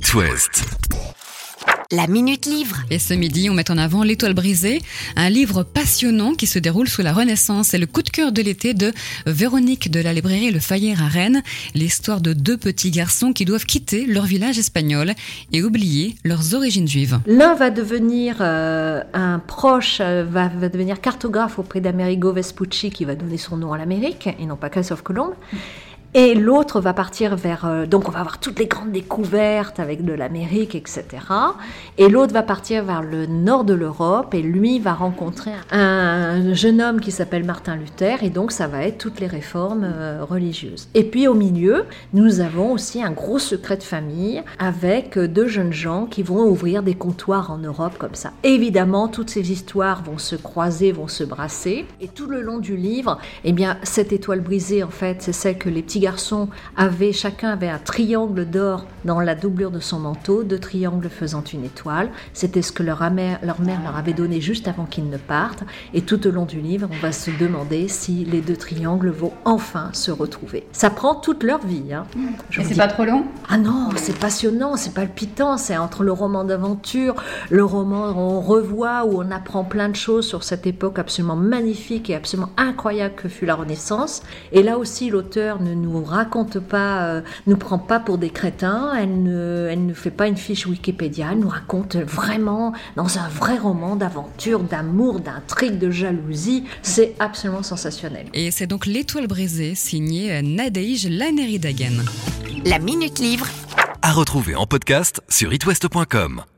It West. La Minute Livre. Et ce midi, on met en avant L'étoile brisée, un livre passionnant qui se déroule sous la Renaissance. C'est le coup de cœur de l'été de Véronique de la librairie Le Fayet à Rennes. L'histoire de deux petits garçons qui doivent quitter leur village espagnol et oublier leurs origines juives. L'un va devenir euh, un proche, euh, va, va devenir cartographe auprès d'Amerigo Vespucci qui va donner son nom à l'Amérique et non pas Christophe Colomb. Et l'autre va partir vers... euh, donc on va avoir toutes les grandes découvertes avec de l'Amérique, etc. Et l'autre va partir vers le nord de l'Europe et lui va rencontrer un jeune homme qui s'appelle Martin Luther et donc ça va être toutes les réformes euh, religieuses. Et puis au milieu, nous avons aussi un gros secret de famille avec euh, deux jeunes gens qui vont ouvrir des comptoirs en Europe comme ça. Évidemment, toutes ces histoires vont se croiser, vont se brasser et tout le long du livre, eh bien cette étoile brisée en fait, c'est celle que les petits garçons avaient, chacun avait un triangle d'or dans la doublure de son manteau, deux triangles faisant une étoile. C'était ce que leur, amère- leur mère leur avait donné juste avant qu'ils ne partent. Et tout au long du livre, on va se demander si les deux triangles vont enfin se retrouver. Ça prend toute leur vie. Hein. Je Et c'est dis pas trop long? Ah non, c'est passionnant, c'est palpitant, c'est entre le roman d'aventure, le roman où on revoit, où on apprend plein de choses sur cette époque absolument magnifique et absolument incroyable que fut la Renaissance. Et là aussi, l'auteur ne nous raconte pas, euh, nous prend pas pour des crétins, elle ne, elle ne fait pas une fiche Wikipédia, elle nous raconte vraiment dans un vrai roman d'aventure, d'amour, d'intrigue, de jalousie. C'est absolument sensationnel. Et c'est donc L'étoile brisée, signé Nadège Laneridagen. La Minute Livre. À retrouver en podcast sur itwest.com.